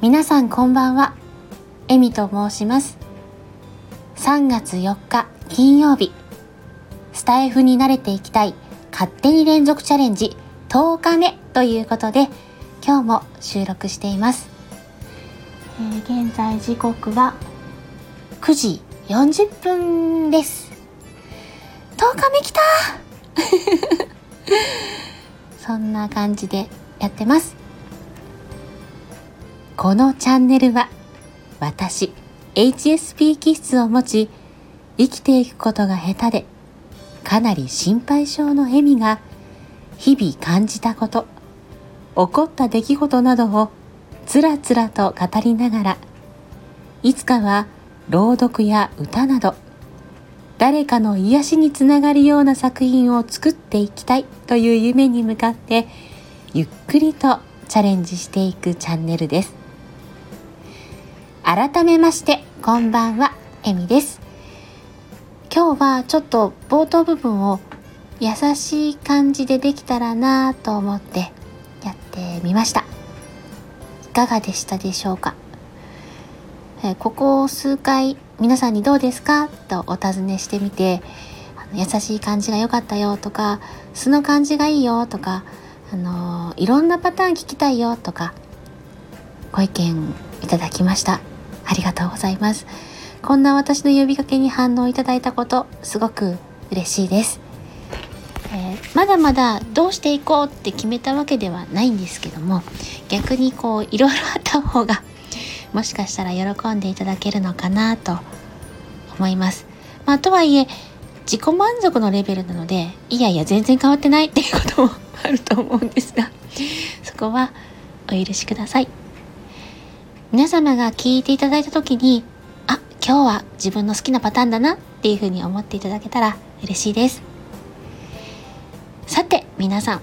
皆さんこんばんは。エミと申します。3月4日金曜日。スタイフに慣れていきたい。勝手に連続チャレンジ。10日目。ということで今日も収録しています、えー、現在時刻は9時40分です。10日目来た そんな感じでやってます。このチャンネルは私 HSP 気質を持ち生きていくことが下手でかなり心配性のエミが日々感じたこと起こった出来事などをつらつらと語りながらいつかは朗読や歌など誰かの癒しにつながるような作品を作っていきたいという夢に向かってゆっくりとチャレンジしていくチャンネルです。改めましてこんばんはえみです。今日はちょっと冒頭部分を優しい感じでできたらなと思ってやってみました。いかがでしたでしょうか？えここ数回皆さんにどうですか？とお尋ねしてみて優しい感じが良かったよとか素の感じがいいよとかあのいろんなパターン聞きたいよとかご意見いただきました。ありがとうございます。こんな私の呼びかけに反応いただいたことすごく嬉しいです、えー、まだまだどうしていこうって決めたわけではないんですけども逆にこういろいろあった方がもしかしたら喜んでいただけるのかなと思います。まあ、とはいえ自己満足のレベルなのでいやいや全然変わってないっていうこともあると思うんですが そこはお許しください。皆様が聞いていただいた時にあ今日は自分の好きなパターンだなっていうふうに思っていただけたら嬉しいです。さて皆さん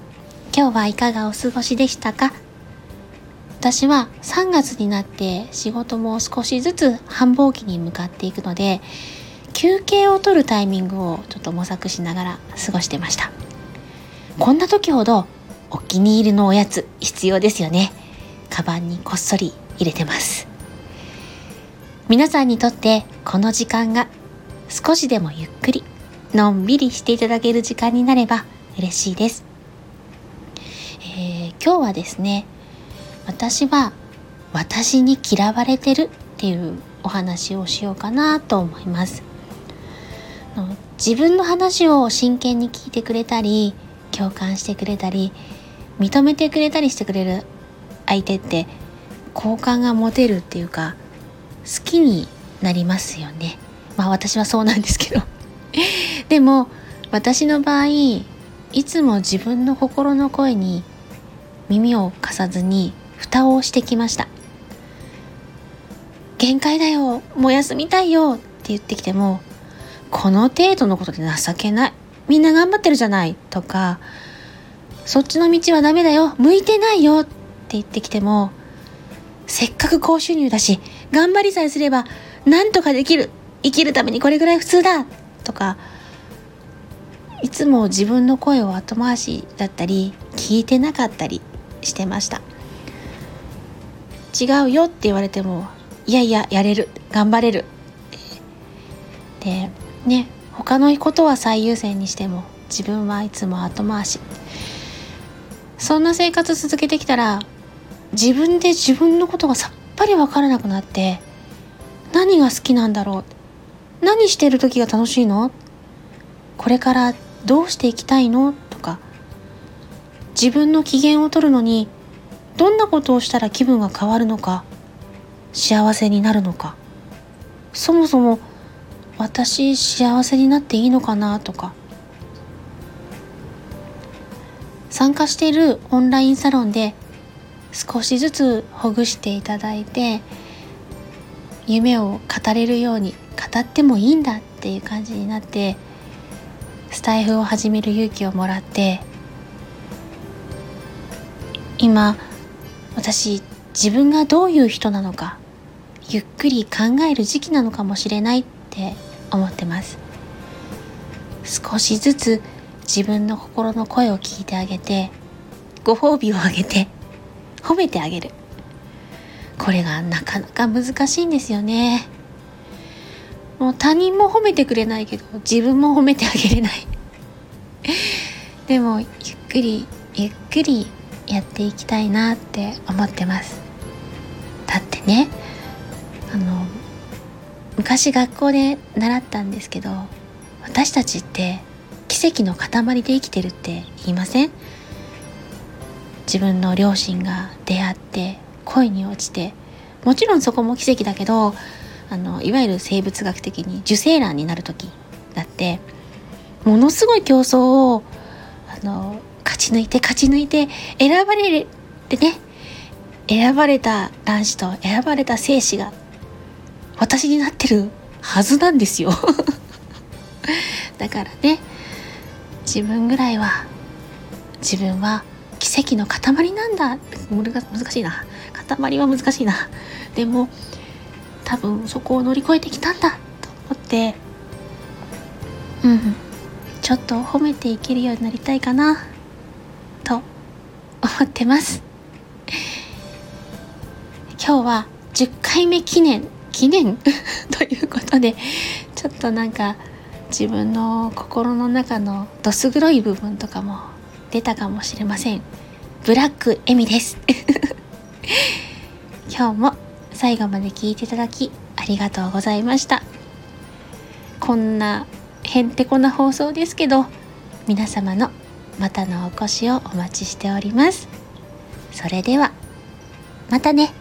今日はいかがお過ごしでしたか？私は3月になって仕事も少しずつ繁忙期に向かっていくので休憩を取るタイミングをちょっと模索しながら過ごしてました。こんな時ほどお気に入りのおやつ必要ですよね。カバンにこっそり入れてます。皆さんにとってこの時間が少しでもゆっくりのんびりしていただける時間になれば嬉しいです、えー、今日はですね私は私に嫌われてるっていうお話をしようかなと思います。自分の話を真剣に聞いてくれたり共感してくれたり認めてくれたりしてくれる相手って好感が持てるっていうか好きになりますよね。まあ私はそうなんですけど。でも私の場合いつも自分の心の声に耳を貸さずに蓋をしてきました。限界だよもう休みたいよって言ってきてもこの程度のことで情けないみんな頑張ってるじゃないとかそっちの道はダメだよ向いてないよって言ってきてもせっかく高収入だし頑張りさえすればなんとかできる生きるためにこれぐらい普通だとかいつも自分の声を後回しだったり聞いてなかったりしてました。違うよって言われてもいやいややれる。頑張れる。でね他のことは最優先にしても自分はいつも後回し。そんな生活続けてきたら自分で自分のことがさっぱり分からなくなって何が好きなんだろう。何してる時が楽しいの？これからどうしていきたいの？とか自分の機嫌を取るのにどんなことをしたら気分が変わるのか幸せになるのか。そもそも私幸せになっていいのかなとか。参加しているオンラインサロンで少しずつほぐしていただいて夢を語れるように語ってもいいんだっていう感じになってスタイフを始める勇気をもらって今私自分がどういう人なのかゆっくり考える時期なのかもしれないって思ってます。少しずつ自分の心の声を聞いてあげてご褒美をあげて褒めてあげる。これがなかなか難しいんですよね。もう他人も褒めてくれないけど自分も褒めてあげれない。でもゆっくりゆっくりやっていきたいなって思ってます。だってねあの昔学校で習ったんですけど私たちって奇跡の塊で生きてるって言いません？自分の両親が出会って恋に落ちて。もちろんそこも奇跡だけどあのいわゆる生物学的に受精卵になる時だってものすごい競争をあの勝ち抜いて勝ち抜いて選ばれるってね選ばれた卵子と選ばれた精子が私になってるはずなんですよ。だからね自分ぐらいは自分は奇跡の塊なんだ。難しいな。塊は難しいな。でも多分そこを乗り越えてきたんだ。と思ってうんちょっと褒めていけるようになりたいかな。思ってます。今日は10回目記念記念？ということでちょっとなんか自分の心の中のどす黒い部分とかも出たかもしれません。ブラックエミです。今日も最後まで聞いていただきありがとうございました。こんなへんてこな放送ですけど皆様のまたのお越しをお待ちしております。それではまたね。